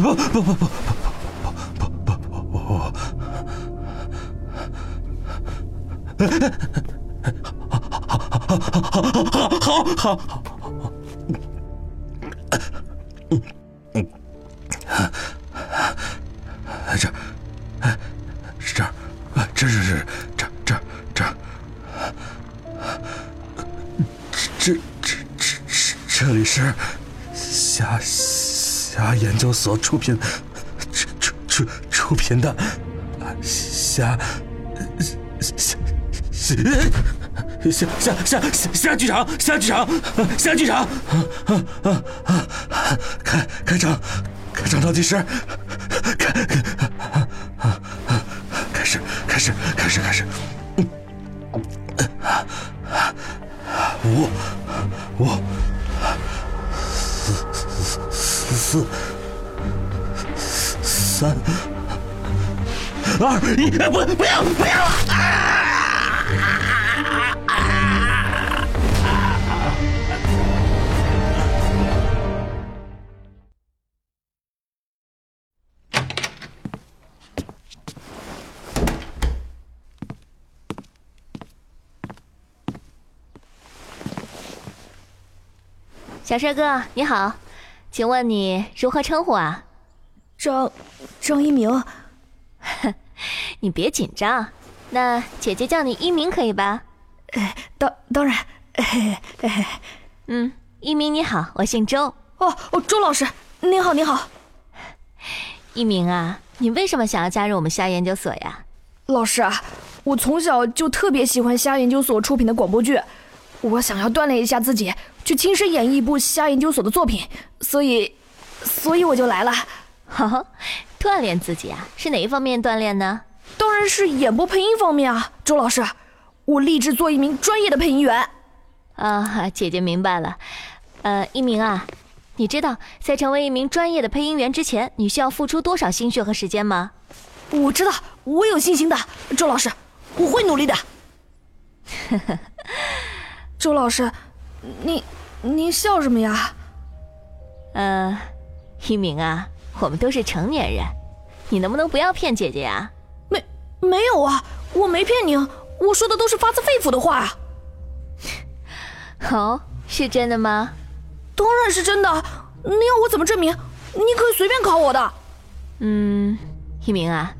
不不不不不不不不不不不不！好好好好好好好好好！研究所出品出出出出品的虾虾虾。夏夏夏夏夏剧场，夏剧场，夏剧场，开开场，开场倒计时，开开始，开始，开始，开始，五五三二一，不不要不要啊！小帅哥，你好，请问你如何称呼啊？张张一鸣，你别紧张，那姐姐叫你一鸣可以吧？当当然，嗯，一鸣你好，我姓周。哦哦，周老师，您好您好。一鸣啊，你为什么想要加入我们虾研究所呀？老师啊，我从小就特别喜欢虾研究所出品的广播剧，我想要锻炼一下自己。去亲身演绎一部虾研究所的作品，所以，所以我就来了。哈哈，锻炼自己啊？是哪一方面锻炼呢？当然是演播配音方面啊，周老师，我立志做一名专业的配音员。啊，姐姐明白了。呃，一鸣啊，你知道在成为一名专业的配音员之前，你需要付出多少心血和时间吗？我知道，我有信心的，周老师，我会努力的。周老师，你。您笑什么呀？呃，一鸣啊，我们都是成年人，你能不能不要骗姐姐呀？没没有啊，我没骗你，我说的都是发自肺腑的话啊。哦，是真的吗？当然是真的，你要我怎么证明？你可以随便考我的。嗯，一鸣啊，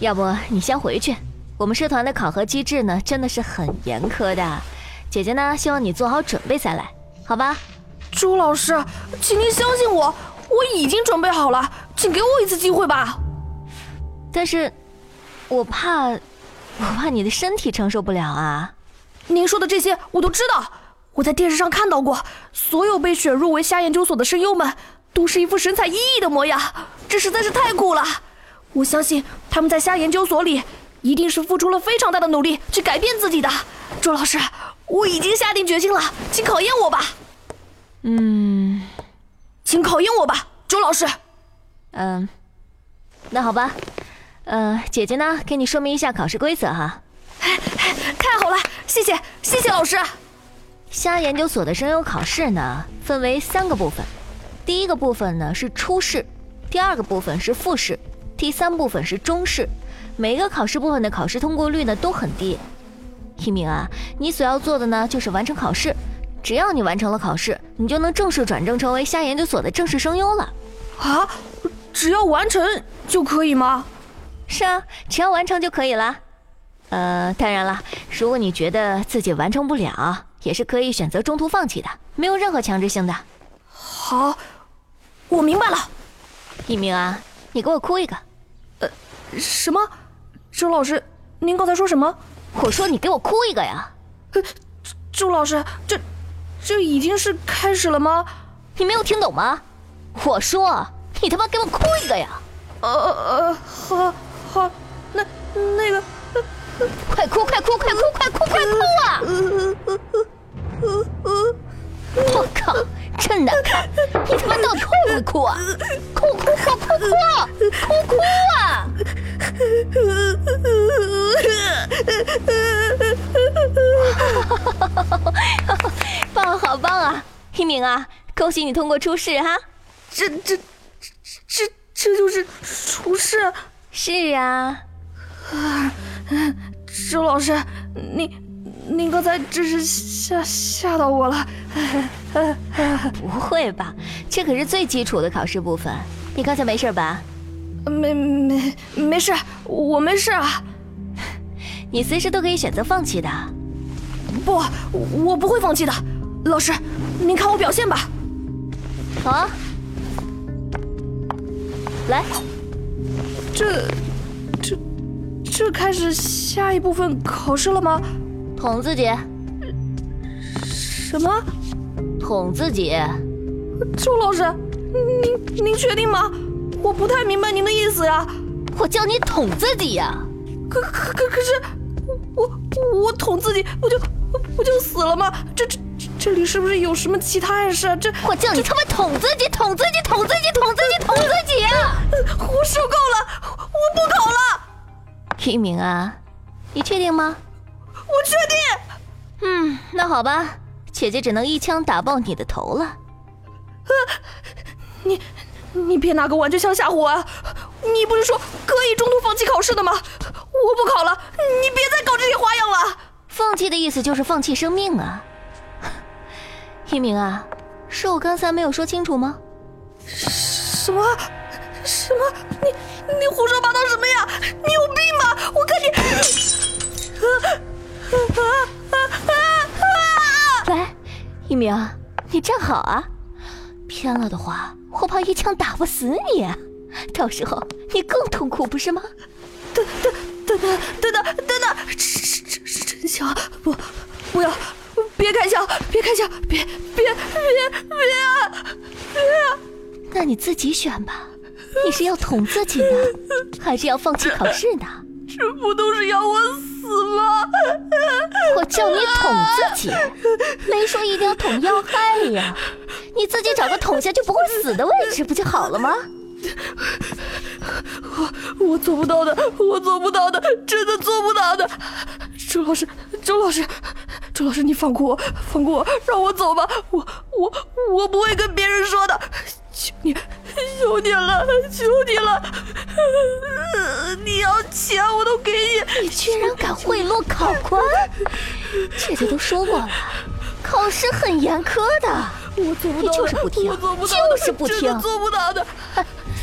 要不你先回去，我们社团的考核机制呢，真的是很严苛的。姐姐呢，希望你做好准备再来。好吧，朱老师，请您相信我，我已经准备好了，请给我一次机会吧。但是，我怕，我怕你的身体承受不了啊。您说的这些我都知道，我在电视上看到过，所有被选入为虾研究所的声优们都是一副神采奕奕的模样，这实在是太酷了。我相信他们在虾研究所里一定是付出了非常大的努力去改变自己的。周老师。我已经下定决心了，请考验我吧。嗯，请考验我吧，周老师。嗯，那好吧。呃，姐姐呢，给你说明一下考试规则哈。太好了，谢谢，谢谢老师。虾研究所的声优考试呢，分为三个部分。第一个部分呢是初试，第二个部分是复试，第三部分是中试。每一个考试部分的考试通过率呢都很低。一鸣啊，你所要做的呢，就是完成考试。只要你完成了考试，你就能正式转正成为虾研究所的正式声优了。啊，只要完成就可以吗？是啊，只要完成就可以了。呃，当然了，如果你觉得自己完成不了，也是可以选择中途放弃的，没有任何强制性的。好，我明白了。一鸣啊，你给我哭一个。呃，什么？周老师，您刚才说什么？我说你给我哭一个呀！呃，周老师，这这已经是开始了吗？你没有听懂吗？我说你他妈给我哭一个呀！呃呃，好，好，那那个，快哭快哭快哭快哭快哭啊！我靠，真难看！你他妈到底会不会哭啊？哭哭哭哭哭哭哭啊！棒，好棒啊！一鸣啊，恭喜你通过初试哈！这这这这就是初试？是啊。啊，周老师，您您刚才真是吓吓到我了。不会吧？这可是最基础的考试部分。你刚才没事吧？没没没事，我没事啊。你随时都可以选择放弃的。不，我不会放弃的。老师，您看我表现吧。好啊，来，这这这开始下一部分考试了吗？捅自己。什么？捅自己？周老师，您您确定吗？我不太明白您的意思呀。我叫你捅自己呀。可可可可是，我我捅自己，不就不就死了吗？这这这里是不是有什么其他暗示啊？这我叫你他妈捅自己，捅自己，捅自己，捅自己，捅自己啊！我受够了，我不考了。一鸣啊，你确定吗？我确定。嗯，那好吧，姐姐只能一枪打爆你的头了。啊，你你别拿个玩具枪吓唬我啊！你不是说可以中途放弃考试的吗？我不考了，你别再搞这些花样了。放弃的意思就是放弃生命啊！一鸣啊，是我刚才没有说清楚吗？什么？什么？你你胡说八道什么呀？你有病吧？我看你……来，一鸣，你站好啊！偏了的话，我怕一枪打不死你，到时候你更痛苦，不是吗？等等等等等等等等，是是是真枪！不，不要，别开枪，别开枪，别别别别别！那你自己选吧，你是要捅自己呢，还是要放弃考试呢？这不都是要我死吗？我叫你捅自己，没说一定要捅要害呀。你自己找个捅下就不会死的位置，不就好了吗？我我做不到的，我做不到的，真的做不到的。周老师，周老师，周老师，你放过我，放过我，让我走吧。我我我不会跟别人说的，求你，求你了，求你了。你要钱我都给你。你居然敢贿赂考官？姐姐都说过了，考试很严苛的。我做不到，你就是不听，我做不到，就是不听，做不到的。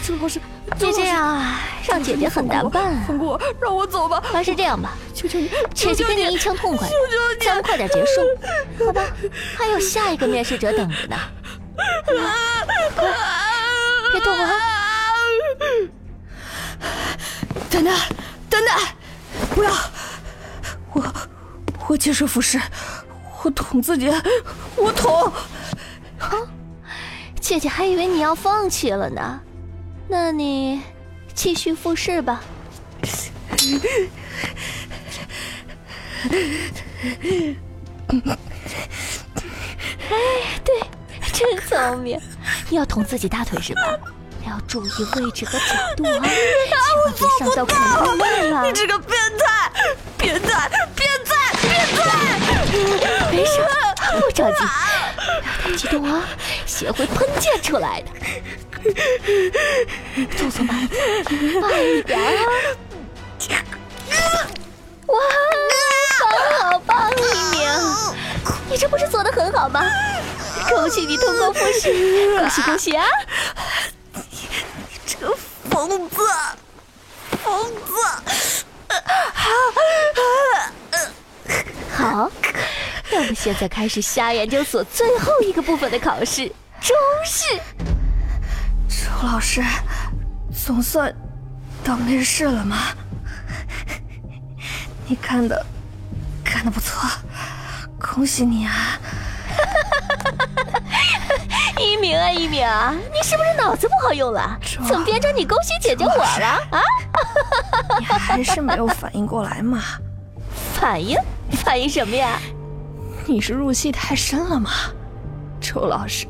周老师，就这样啊，让姐姐很难办。放过我，让我走吧。还是这样吧，求求你，姐姐给你一枪痛快，咱们快点结束，好吧？还有下一个面试者等着呢。快，别动啊！等等，等等，不要！我我接受服侍，我捅自己，我捅。哼，姐姐还以为你要放弃了呢。那你继续复试吧。哎，对，真聪明。你要捅自己大腿是吧？你要注意位置和角度啊，千万别伤到恐怖面了。你这个变态，变态，变态，变态！没事，不着急，不要太激动啊，血会喷溅出来的。动作慢，慢一点啊！哇，棒好棒，一鸣，你这不是做的很好吗？恭喜你通过复试，恭喜恭喜啊！你你这个疯子，疯子！好，那我们现在开始虾研究所最后一个部分的考试——中试。周老师，总算到面试了吗？你看的看的不错，恭喜你啊！一鸣啊，一鸣，你是不是脑子不好用了？怎么变成你恭喜姐姐我了啊？你还是没有反应过来嘛？反应？反应什么呀？你是入戏太深了吗，周老师？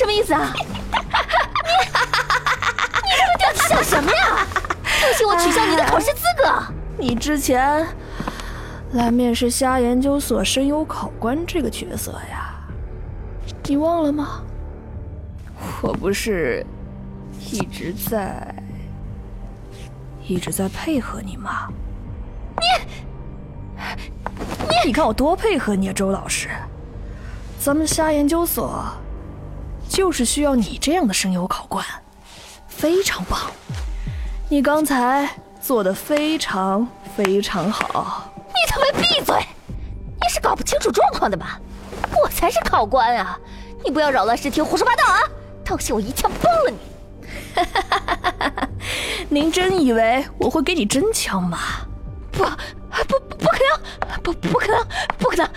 什么意思啊？你 你这个调子像什么呀？不行，我取消你的考试资格。你之前来面试虾研究所声优考官这个角色呀，你忘了吗？我不是一直在一直在配合你吗？你你你看我多配合你啊，周老师！咱们虾研究所就是需要你这样的声优考官，非常棒！你刚才做的非常非常好。你他妈闭嘴！你是搞不清楚状况的吧？我才是考官啊！你不要扰乱视听，胡说八道啊！当心我一枪崩了你！您真以为我会给你真枪吗？不不不不可能！不不可能！不可能！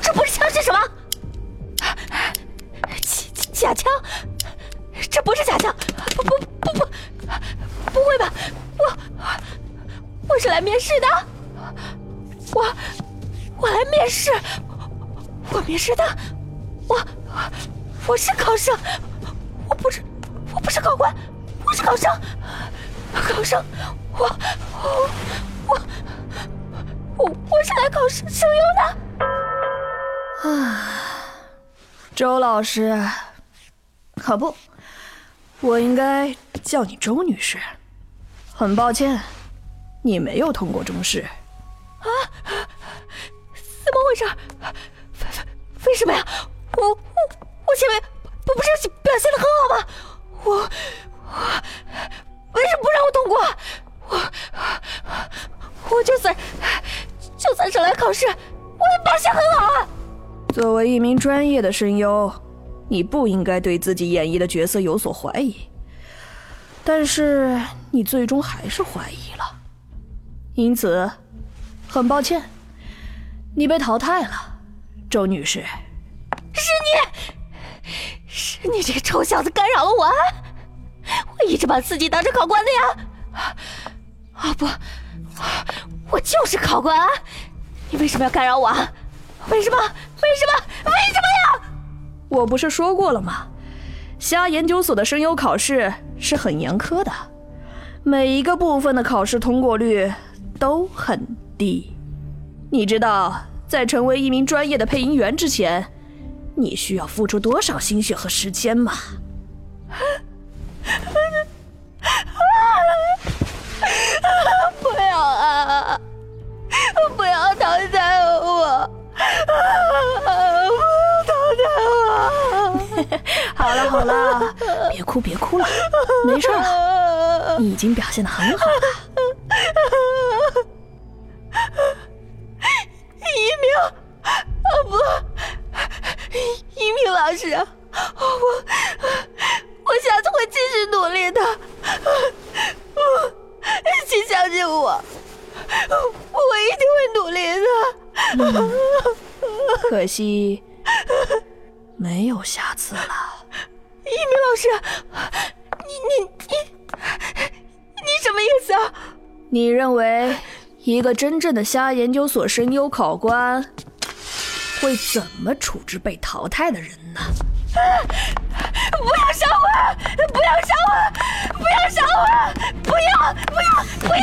这不是枪是什么？假枪？这不是假枪！不不不不，不会吧？我我是来面试的，我我来面试，我面试的，我我是考生，我不是我不是考官，我是考生，考生，我我我我我是来考声声优的。啊，周老师，可不，我应该叫你周女士。很抱歉，你没有通过中试。啊？怎么回事？为为什么呀？我我我前面不不是表现的很好吗？我我为什么不让我通过？我我就算就算是来考试，我也表现很好啊！作为一名专业的声优，你不应该对自己演绎的角色有所怀疑。但是你最终还是怀疑了，因此，很抱歉，你被淘汰了，周女士。是你，是你这个臭小子干扰了我！啊我一直把自己当成考官的呀！啊不，我就是考官！你为什么要干扰我啊？为什么？为什么？为什么呀？我不是说过了吗？虾研究所的声优考试是很严苛的，每一个部分的考试通过率都很低。你知道，在成为一名专业的配音员之前，你需要付出多少心血和时间吗？好了好了，别哭别哭了，没事了，你已经表现的很好了。一鸣，啊不，一鸣老师，我我下次会继续努力的，我，请相信我，我一定会努力的。嗯、可惜。没有下次了，一鸣老师，你你你你什么意思啊？你认为一个真正的虾研究所声优考官会怎么处置被淘汰的人呢？不要杀我！不要杀我！不要杀我！不要！不要！不要！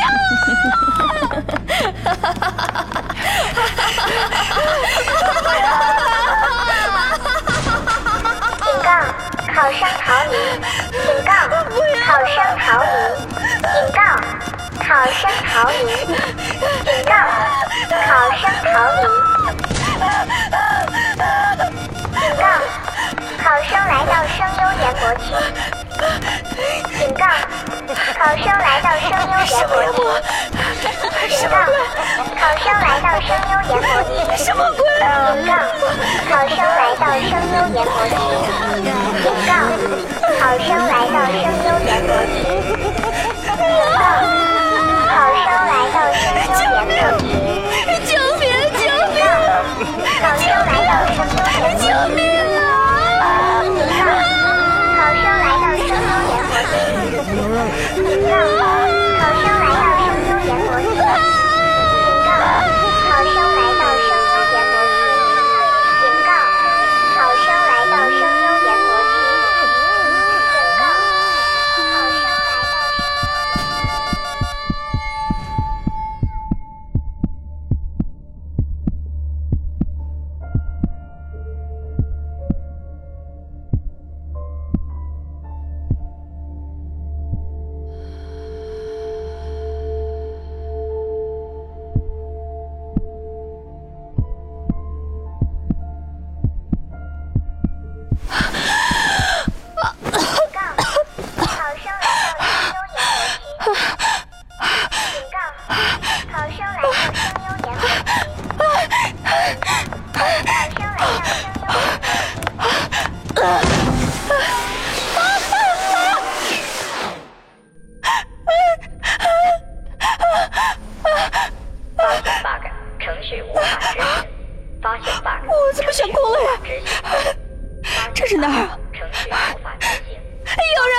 不要！考生逃离！警告！考生逃离！警告！考生逃离！警告！考生逃离！警告！考生来到声优研磨区！警告！考生来到声优研磨区！警告！考生来到声优研磨区！什么鬼！警告！考生来到声优研磨区！警告！考生来到声优研磨区！警告！考生来到声优研磨区！救命！救命！考生来到声优研磨区！救命！考生来到声优研磨区！警告！考生来到声优研磨区！啊！有人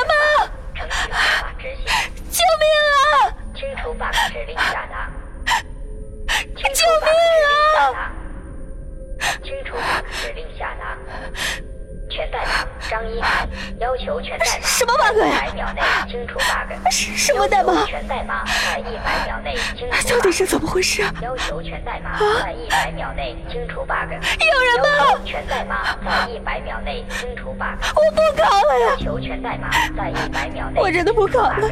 吗？救命啊！清除 bug 指令下达。救命啊！清除 bug 指令下达。全代码张一凡要求全代码什么 bug 一呀百秒内清除 bug。什什么代码要求全代码在一百秒内清除。到底是怎么回事啊？要求全代码在一百秒内清除 bug。真的不考了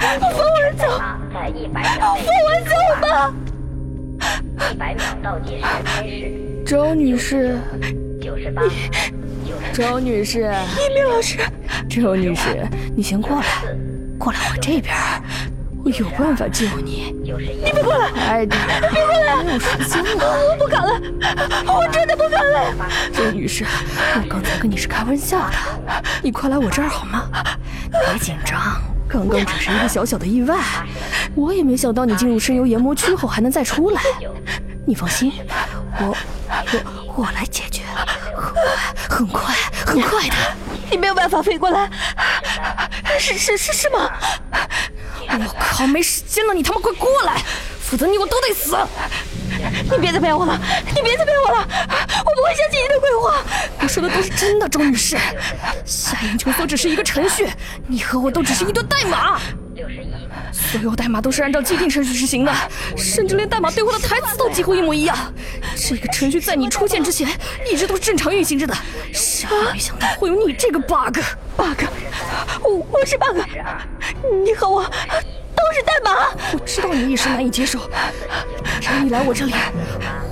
放我走。放我走吧！一百秒倒计时开始。周女士，九十八。周女士，一鸣老师，周女士，你先过来，过来我这边，我有办法救你。你。别过来！快点，别过来！没有时间了，我不敢了，我真的不敢了。周女士，我刚才跟你是开玩笑的，你快来我这儿好吗？别紧张，刚刚只是一个小小的意外，我也没想到你进入深幽研磨区后还能再出来。你放心，我我我来解决，很快很快很快的。你没有办法飞过来，是是是是吗？我靠，没时间了，你他妈快过来，否则你我都得死！你别再骗我了，你别再骗我了，我不会相信你的鬼话。我说的都是真的，周女士。夏研究所只是一个程序，你和我都只是一段代码。所有代码都是按照既定程序执行的，甚至连代码背后的台词都几乎一模一样。这个程序在你出现之前一直都是正常运行着的，谁也没想到会有你这个 bug。bug，我我是 bug，你和我都是代码。我知道你一时难以接受，只要你来我这里，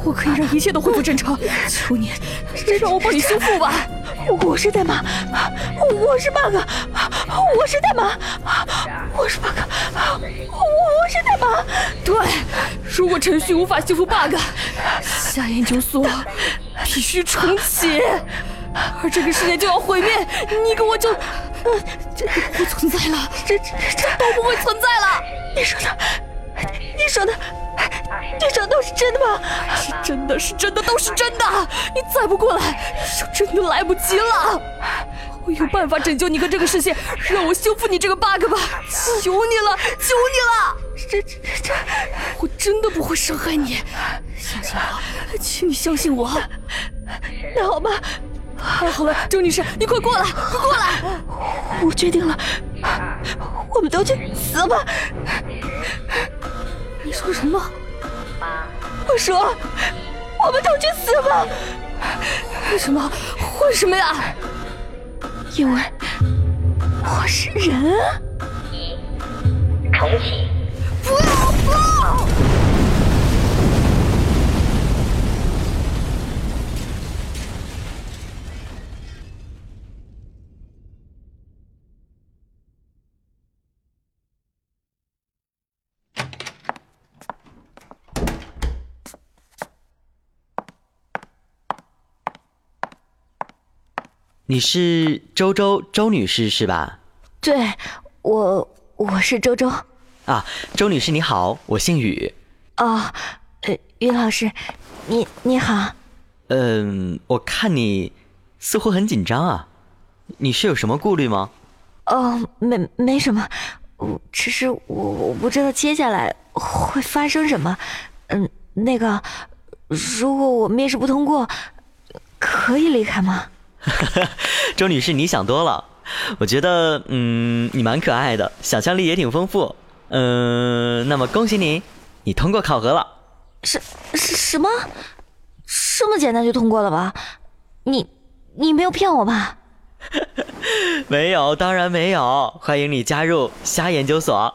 我可以让一切都恢复正常。求你，让我帮你修复吧。我是代码，我是 bug，我是代码，我是 bug，我是代码。对，如果程序无法修复 bug，下研究所必须重启，而这个世界就要毁灭，你跟我就，呃，这不会存在了，这这这都不会存在了。你说的，你说的。你说的都是真的吗？是真的，是真的，都是真的。你再不过来，就真的来不及了。我有办法拯救你和这个世界，让我修复你这个 bug 吧！求你了，求你了！这这这，我真的不会伤害你，相信我，请你相信我。那好吧，好了好了，周女士，你快过来，快过来！我决定了，我们都去死吧！你说什么？我说，我们都去死吧！为什么？为什么呀？因为我是人啊！重启。不要不要！你是周周周女士是吧？对，我我是周周。啊，周女士你好，我姓宇。哦，呃，于老师，你你好。嗯，我看你似乎很紧张啊，你是有什么顾虑吗？哦，没没什么，我只是我我不知道接下来会发生什么。嗯，那个，如果我面试不通过，可以离开吗？周女士，你想多了。我觉得，嗯，你蛮可爱的，想象力也挺丰富。嗯，那么恭喜你，你通过考核了。什什什么？这么简单就通过了吧？你你没有骗我吧？没有，当然没有。欢迎你加入虾研究所。